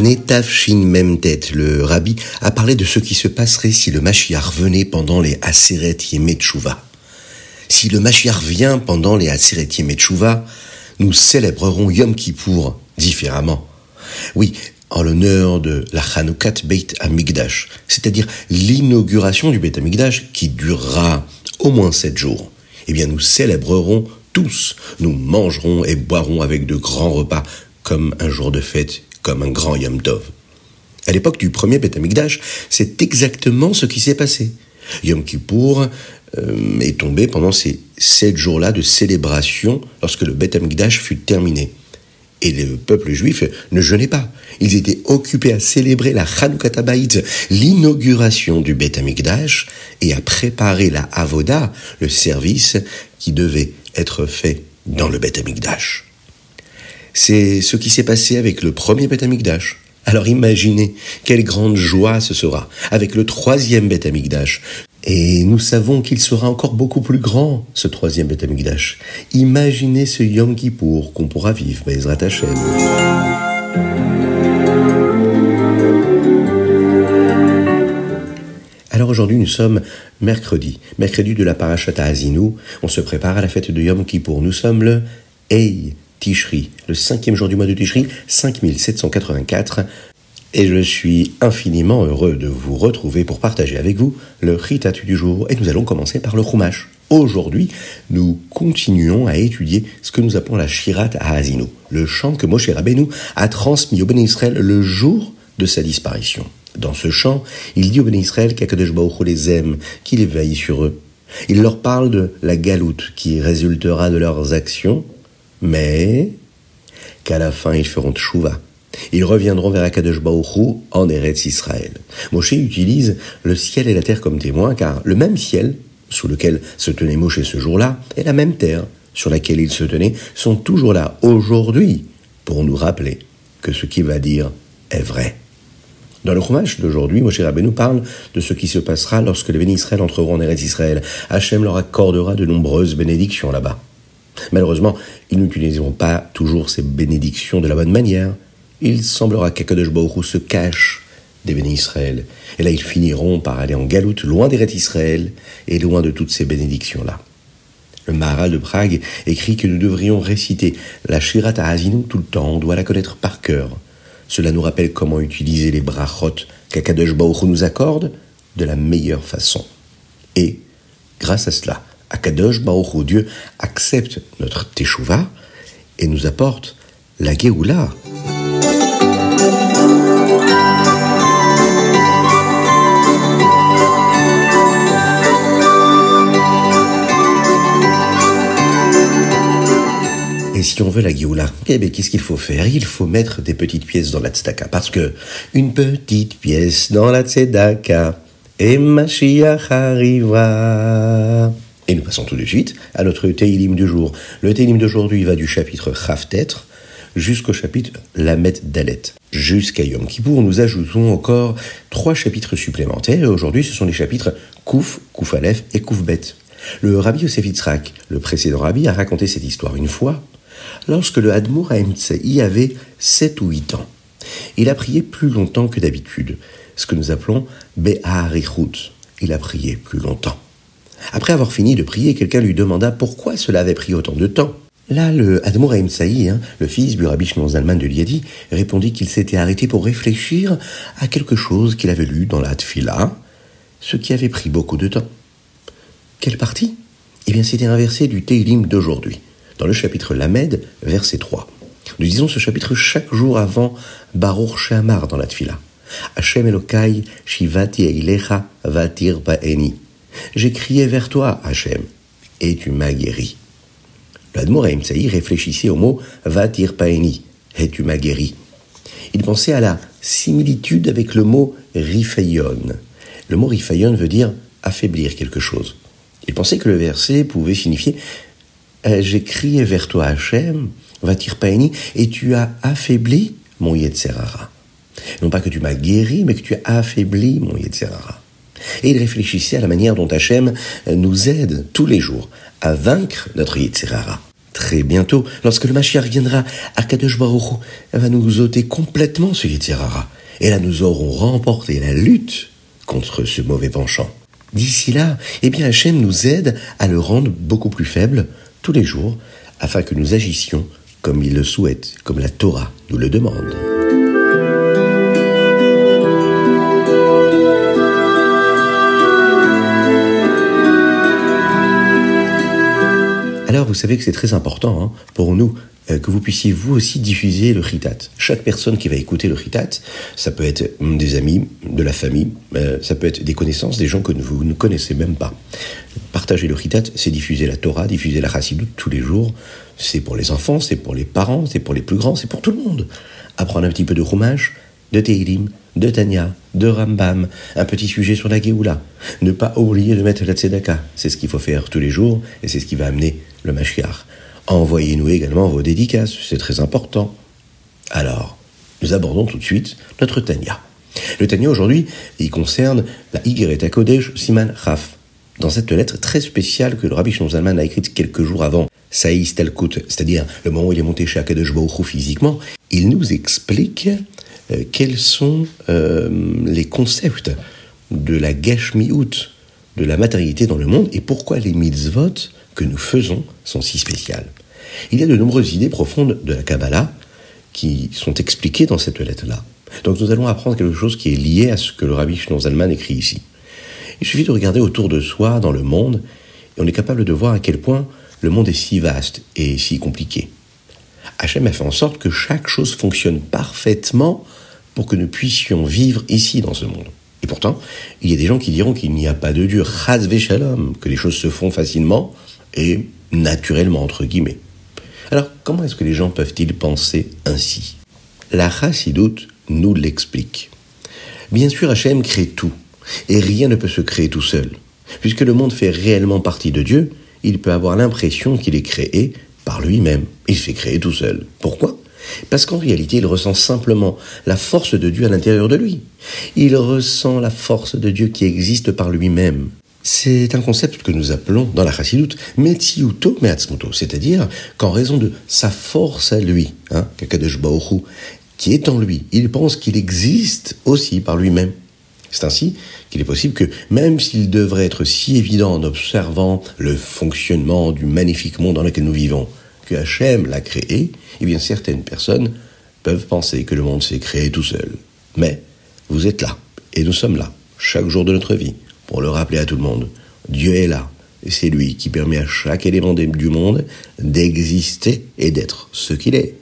Dans l'année Tafshin Memtet, le rabbi a parlé de ce qui se passerait si le Mashiach venait pendant les Aseret Yemetchouva. Si le Mashiach vient pendant les Aseret Yemetchouva, nous célébrerons Yom Kippour différemment. Oui, en l'honneur de la Chanukah Beit Amigdash, c'est-à-dire l'inauguration du Beit Amigdash qui durera au moins sept jours. Eh bien, nous célébrerons tous, nous mangerons et boirons avec de grands repas comme un jour de fête, comme un grand Yom Tov. À l'époque du premier Beit Amigdash, c'est exactement ce qui s'est passé. Yom Kippour euh, est tombé pendant ces sept jours-là de célébration lorsque le Beit Amigdash fut terminé. Et le peuple juif ne jeûnait pas. Ils étaient occupés à célébrer la Chanukah l'inauguration du Beth Amikdash, et à préparer la Avoda, le service qui devait être fait dans le Beth Amikdash. C'est ce qui s'est passé avec le premier Beth Amikdash. Alors imaginez quelle grande joie ce sera avec le troisième Beth Amikdash, et nous savons qu'il sera encore beaucoup plus grand, ce troisième Beth Amikdash. Imaginez ce Yom Kippour qu'on pourra vivre, Bezrat Hashem. Alors aujourd'hui, nous sommes mercredi, mercredi de la Parashata Azinu. On se prépare à la fête de Yom Kippour. Nous sommes le Ei Tishri, le cinquième jour du mois de Tishri, 5784 et je suis infiniment heureux de vous retrouver pour partager avec vous le Ritatu du jour. Et nous allons commencer par le Chumash. Aujourd'hui, nous continuons à étudier ce que nous appelons la Shirat Ahazinu, le chant que Moshe Rabbeinu a transmis au Béné Israël le jour de sa disparition. Dans ce chant, il dit au Béné Israël qu'Akadosh Baruch les aime, qu'il éveille sur eux. Il leur parle de la galoute qui résultera de leurs actions, mais qu'à la fin ils feront tchouva ils reviendront vers Akadosh Baruch en Eretz Israël. Moshe utilise le ciel et la terre comme témoins, car le même ciel sous lequel se tenait Moshe ce jour-là et la même terre sur laquelle il se tenait sont toujours là aujourd'hui pour nous rappeler que ce qu'il va dire est vrai. Dans le Chumash d'aujourd'hui, Moshe Rabbeinu parle de ce qui se passera lorsque les bénis Israël entreront en Eretz Israël. Hachem leur accordera de nombreuses bénédictions là-bas. Malheureusement, ils n'utiliseront pas toujours ces bénédictions de la bonne manière il semblera qu'Akadosh Baruch se cache des bénis Israël. Et là, ils finiront par aller en galoute, loin des rêtes Israël et loin de toutes ces bénédictions-là. Le Maharal de Prague écrit que nous devrions réciter la Shirat Azinu tout le temps, on doit la connaître par cœur. Cela nous rappelle comment utiliser les brachot qu'Akadosh Baruch nous accorde de la meilleure façon. Et, grâce à cela, Akadosh Baruch Dieu accepte notre teshuva et nous apporte la Géoula. Et si on veut la Géoula, eh qu'est-ce qu'il faut faire? Il faut mettre des petites pièces dans la tzedaka. Parce que une petite pièce dans la tzedaka, et Mashiach arrivera. Et nous passons tout de suite à notre Teilim du jour. Le Teilim d'aujourd'hui va du chapitre Chaftet jusqu'au chapitre Lamet Dalet. Jusqu'à Yom Kippour, nous ajoutons encore trois chapitres supplémentaires. Et aujourd'hui, ce sont les chapitres Kouf, Kouf Aleph et Kouf Bet. Le rabbi Yosef Yitzhak, le précédent rabbi, a raconté cette histoire une fois lorsque le Hadmour y avait 7 ou 8 ans. Il a prié plus longtemps que d'habitude, ce que nous appelons Be'arichut. Il a prié plus longtemps. Après avoir fini de prier, quelqu'un lui demanda pourquoi cela avait pris autant de temps. Là, le Admour Saï, hein, le fils du rabbi de Liadi, répondit qu'il s'était arrêté pour réfléchir à quelque chose qu'il avait lu dans la Tfila, ce qui avait pris beaucoup de temps. Quelle partie? Eh bien, c'était un verset du Teilim d'aujourd'hui dans le chapitre Lamed, verset 3. Nous disons ce chapitre chaque jour avant Baruch Shamar dans la Tfila. Hashem Elokai Shivati Eilecha Vatir Ba'eni. J'ai crié vers toi, Hashem, et tu m'as guéri. L'Admour Saï réfléchissait au mot Vatir Paeni, et tu m'as guéri. Il pensait à la similitude avec le mot Rifayon. Le mot Rifayon veut dire affaiblir quelque chose. Il pensait que le verset pouvait signifier euh, j'ai crié vers toi Hachem, Vatir Paeni, et tu as affaibli mon Yetzerara. Non pas que tu m'as guéri, mais que tu as affaibli mon Yetzerara. Et il réfléchissait à la manière dont Hachem nous aide tous les jours à vaincre notre Yetzerara. très bientôt, lorsque le Mashiach viendra, Akadosh Baruch va nous ôter complètement ce Yetzirara. Et là, nous aurons remporté la lutte contre ce mauvais penchant. D'ici là, eh bien, Hachem nous aide à le rendre beaucoup plus faible tous les jours, afin que nous agissions comme il le souhaite, comme la Torah nous le demande. Vous savez que c'est très important hein, pour nous euh, que vous puissiez vous aussi diffuser le chitat. Chaque personne qui va écouter le chitat, ça peut être des amis, de la famille, euh, ça peut être des connaissances, des gens que vous ne connaissez même pas. Partager le chitat, c'est diffuser la Torah, diffuser la chassidoute tous les jours. C'est pour les enfants, c'est pour les parents, c'est pour les plus grands, c'est pour tout le monde. Apprendre un petit peu de roumage, de Tehilim, de Tanya, de Rambam, un petit sujet sur la Géoula. Ne pas oublier de mettre la Tzedaka. C'est ce qu'il faut faire tous les jours et c'est ce qui va amener le Mashiach. Envoyez-nous également vos dédicaces, c'est très important. Alors, nous abordons tout de suite notre Tanya. Le Tanya aujourd'hui, il concerne la Yigeret Kodesh Siman Raf. Dans cette lettre très spéciale que le Rabbi Zalman a écrite quelques jours avant, Saïs Talkut, c'est-à-dire le moment où il est monté chez Akadosh Baruch physiquement, il nous explique euh, quels sont euh, les concepts de la Geshmiut, de la matérialité dans le monde, et pourquoi les mitzvot que nous faisons sont si spéciales? Il y a de nombreuses idées profondes de la Kabbalah qui sont expliquées dans cette lettre-là. Donc nous allons apprendre quelque chose qui est lié à ce que le rabbi Shnon Zalman écrit ici. Il suffit de regarder autour de soi dans le monde et on est capable de voir à quel point le monde est si vaste et si compliqué. Hachem a fait en sorte que chaque chose fonctionne parfaitement pour que nous puissions vivre ici dans ce monde. Et pourtant, il y a des gens qui diront qu'il n'y a pas de Dieu, que les choses se font facilement et naturellement, entre guillemets. Alors, comment est-ce que les gens peuvent-ils penser ainsi? La chassidoute nous l'explique. Bien sûr, Hachem crée tout, et rien ne peut se créer tout seul. Puisque le monde fait réellement partie de Dieu, il peut avoir l'impression qu'il est créé par lui-même. Il se fait créer tout seul. Pourquoi? Parce qu'en réalité, il ressent simplement la force de Dieu à l'intérieur de lui. Il ressent la force de Dieu qui existe par lui-même. C'est un concept que nous appelons dans la chassidoute Meatzmuto, c'est-à-dire qu'en raison de sa force à lui, hein, qui est en lui, il pense qu'il existe aussi par lui-même. C'est ainsi qu'il est possible que, même s'il devrait être si évident en observant le fonctionnement du magnifique monde dans lequel nous vivons, Hachem l'a créé, eh bien certaines personnes peuvent penser que le monde s'est créé tout seul. Mais vous êtes là, et nous sommes là, chaque jour de notre vie pour le rappeler à tout le monde. Dieu est là, et c'est lui qui permet à chaque élément du monde d'exister et d'être ce qu'il est.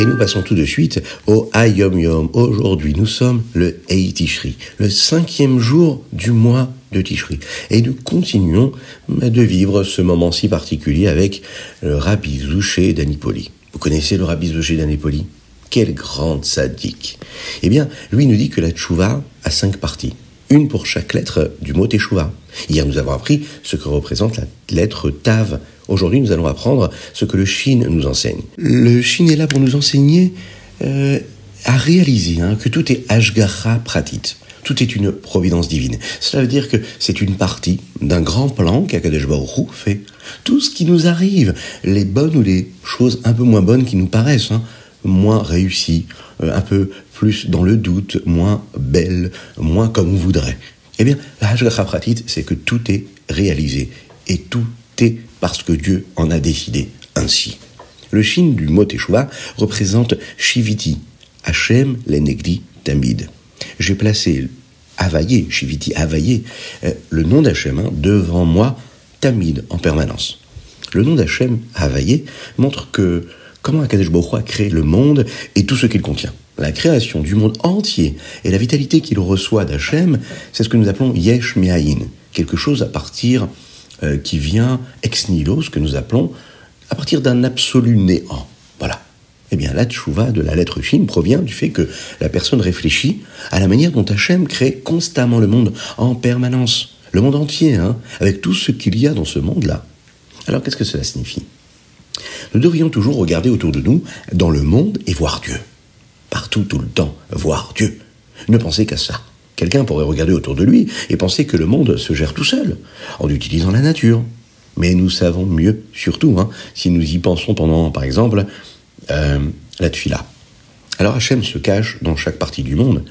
Et nous passons tout de suite au Ayom Yom. Aujourd'hui, nous sommes le Eitishri, le cinquième jour du mois de Tishri. Et nous continuons de vivre ce moment si particulier avec le Rabbi Zouché d'Anipoli. Vous connaissez le Rabbi Zouché d'Anipoli? Quelle grande sadique Eh bien, lui nous dit que la tchouva a cinq parties. Une pour chaque lettre du mot Teshuvah. Hier, nous avons appris ce que représente la lettre Tav. Aujourd'hui, nous allons apprendre ce que le Shin nous enseigne. Le Shin est là pour nous enseigner euh, à réaliser hein, que tout est Ashgacha Pratit. Tout est une providence divine. Cela veut dire que c'est une partie d'un grand plan qu'Akadosh Baruch fait. Tout ce qui nous arrive, les bonnes ou les choses un peu moins bonnes qui nous paraissent, hein, moins réussies, un peu plus dans le doute, moins belles, moins comme on voudrait. Eh bien, la Hashgacha Pratit, c'est que tout est réalisé. Et tout est parce que Dieu en a décidé ainsi. Le chine du mot Teshuvah représente Shiviti, Hachem l'Enegdi Tamid j'ai placé Availlé, Shiviti Availlé, euh, le nom d'Hachem hein, devant moi, Tamid, en permanence. Le nom d'Hachem, Availlé, montre que comment Akadesh Baruch a créé le monde et tout ce qu'il contient? La création du monde entier et la vitalité qu'il reçoit d'Hachem, c'est ce que nous appelons Yesh Me'ayin, quelque chose à partir euh, qui vient ex nihilo, ce que nous appelons à partir d'un absolu néant. Voilà. Eh bien, la tchouva de la lettre Shin provient du fait que la personne réfléchit à la manière dont Hachem crée constamment le monde, en permanence, le monde entier, hein, avec tout ce qu'il y a dans ce monde-là. Alors, qu'est-ce que cela signifie? Nous devrions toujours regarder autour de nous, dans le monde, et voir Dieu. Partout, tout le temps, voir Dieu. Ne pensez qu'à ça. Quelqu'un pourrait regarder autour de lui et penser que le monde se gère tout seul, en utilisant la nature. Mais nous savons mieux, surtout, hein, si nous y pensons pendant, par exemple, euh, la tfila. Alors Hachem se cache dans chaque partie du monde,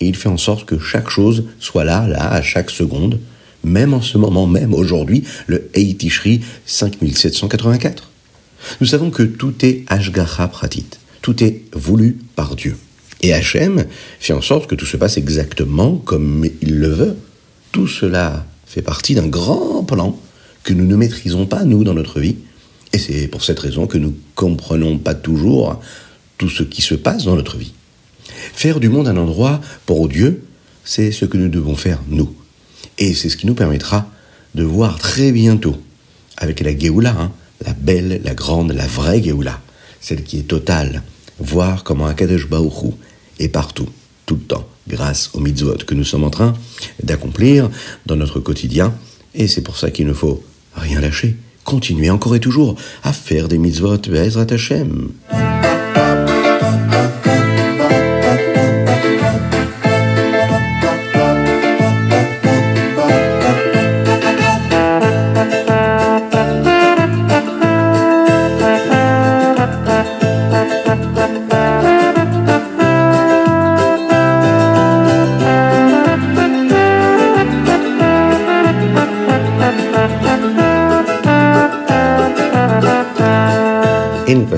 et il fait en sorte que chaque chose soit là, là, à chaque seconde, même en ce moment même, aujourd'hui, le Eitishri 5784. Nous savons que tout est Ashgacha Pratit, tout est voulu par Dieu. Et Hachem fait en sorte que tout se passe exactement comme il le veut. Tout cela fait partie d'un grand plan que nous ne maîtrisons pas, nous, dans notre vie. Et c'est pour cette raison que nous ne comprenons pas toujours tout ce qui se passe dans notre vie. Faire du monde un endroit pour Dieu, c'est ce que nous devons faire, nous. Et c'est ce qui nous permettra de voir très bientôt, avec la Géoula, hein, la belle, la grande, la vraie Géoula, celle qui est totale, voir comment Akadosh Baruch est partout, tout le temps, grâce aux mitzvot que nous sommes en train d'accomplir dans notre quotidien. Et c'est pour ça qu'il ne faut rien lâcher, continuer encore et toujours à faire des mitzvot, Bezrat Hashem.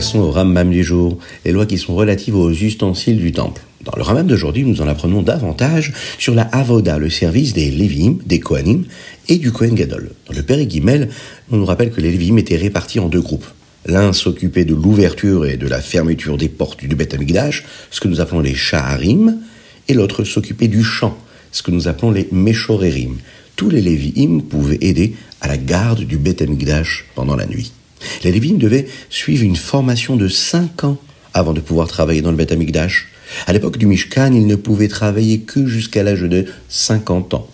Passons au Rambam du jour, les lois qui sont relatives aux ustensiles du temple. Dans le Rambam d'aujourd'hui, nous en apprenons davantage sur la Avoda, le service des Lévim, des Kohanim et du Kohen Gadol. Dans le Père Guimel, on nous rappelle que les Lévim étaient répartis en deux groupes. L'un s'occupait de l'ouverture et de la fermeture des portes du Beth ce que nous appelons les Shaharim, et l'autre s'occupait du chant, ce que nous appelons les Meshorerim. Tous les Lévim pouvaient aider à la garde du Beth pendant la nuit. Les Lévim devaient suivre une formation de 5 ans avant de pouvoir travailler dans le Beth Amikdash. À l'époque du Mishkan, ils ne pouvaient travailler que jusqu'à l'âge de 50 ans.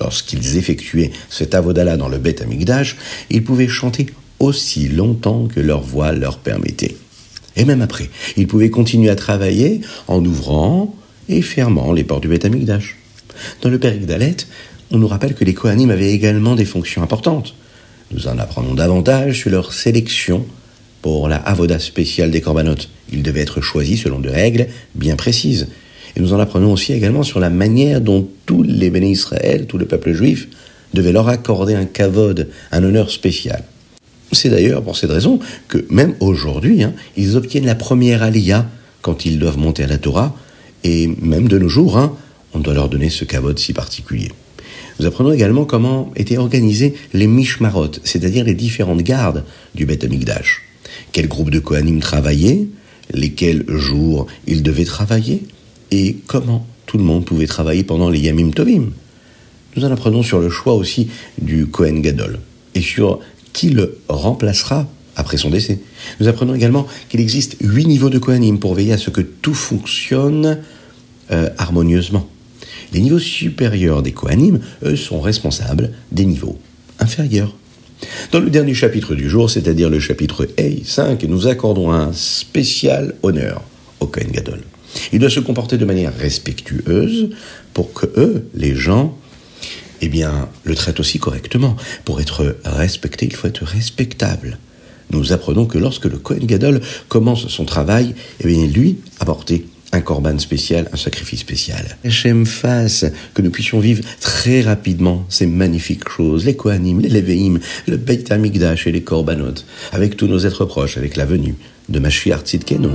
Lorsqu'ils effectuaient cet avodala dans le Beth Amikdash, ils pouvaient chanter aussi longtemps que leur voix leur permettait. Et même après, ils pouvaient continuer à travailler en ouvrant et fermant les portes du Beth Amikdash. Dans le Père on nous rappelle que les Kohanim avaient également des fonctions importantes. Nous en apprenons davantage sur leur sélection pour la avoda spéciale des corbanotes. Ils devaient être choisis selon des règles bien précises. Et nous en apprenons aussi également sur la manière dont tous les bénis Israël, tout le peuple juif, devaient leur accorder un kavod, un honneur spécial. C'est d'ailleurs pour cette raison que même aujourd'hui, hein, ils obtiennent la première aliyah quand ils doivent monter à la Torah, et même de nos jours, hein, on doit leur donner ce kavod si particulier. Nous apprenons également comment étaient organisés les mishmarot, c'est-à-dire les différentes gardes du Beth Amikdash. Quel groupe de Kohanim travaillaient, lesquels jours ils devaient travailler, et comment tout le monde pouvait travailler pendant les Yamim Tovim. Nous en apprenons sur le choix aussi du Kohen Gadol, et sur qui le remplacera après son décès. Nous apprenons également qu'il existe huit niveaux de Kohanim pour veiller à ce que tout fonctionne euh, harmonieusement. Les niveaux supérieurs des Kohanim, eux, sont responsables des niveaux inférieurs. Dans le dernier chapitre du jour, c'est-à-dire le chapitre Ei 5, nous accordons un spécial honneur au Kohen Gadol. Il doit se comporter de manière respectueuse pour que eux, les gens, eh bien, le traitent aussi correctement. Pour être respecté, il faut être respectable. Nous apprenons que lorsque le Kohen Gadol commence son travail, eh bien, lui apporter un korban spécial, un sacrifice spécial. Hachem fasse que nous puissions vivre très rapidement ces magnifiques choses, les Kohanim, les Leveim, le Beit HaMikdash et les korbanot, avec tous nos êtres proches, avec la venue de Mashiach Tzidkenu.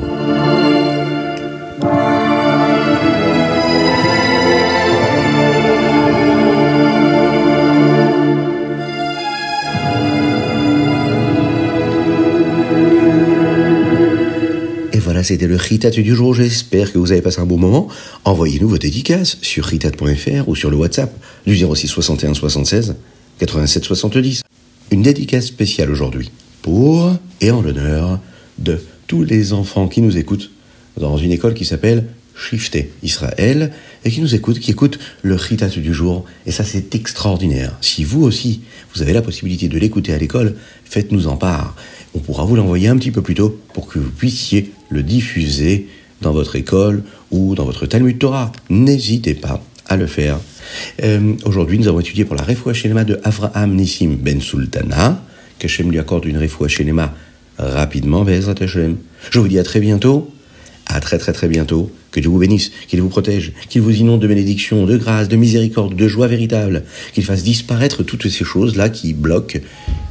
C'était le Ritat du jour. J'espère que vous avez passé un bon moment. Envoyez-nous vos dédicaces sur ritat.fr ou sur le WhatsApp du 06 61 76 87 70. Une dédicace spéciale aujourd'hui pour et en l'honneur de tous les enfants qui nous écoutent dans une école qui s'appelle Shifté Israël et qui nous écoutent, qui écoutent le Ritat du jour. Et ça, c'est extraordinaire. Si vous aussi, vous avez la possibilité de l'écouter à l'école, faites-nous en part. On pourra vous l'envoyer un petit peu plus tôt pour que vous puissiez le diffuser dans votre école ou dans votre Talmud Torah. N'hésitez pas à le faire. Euh, aujourd'hui, nous avons étudié pour la Refoua Shenema de Avraham Nissim Ben Sultana, que Shem lui accorde une Refoua Shenema rapidement, Bezrat Hashem. Je vous dis à très bientôt, à très très très bientôt, que Dieu vous bénisse, qu'il vous protège, qu'il vous inonde de bénédictions, de grâce, de miséricorde, de joie véritable, qu'il fasse disparaître toutes ces choses-là qui bloquent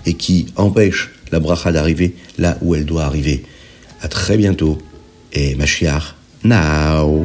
et qui empêchent la bracha d'arriver là où elle doit arriver. À très bientôt et Mashiach now.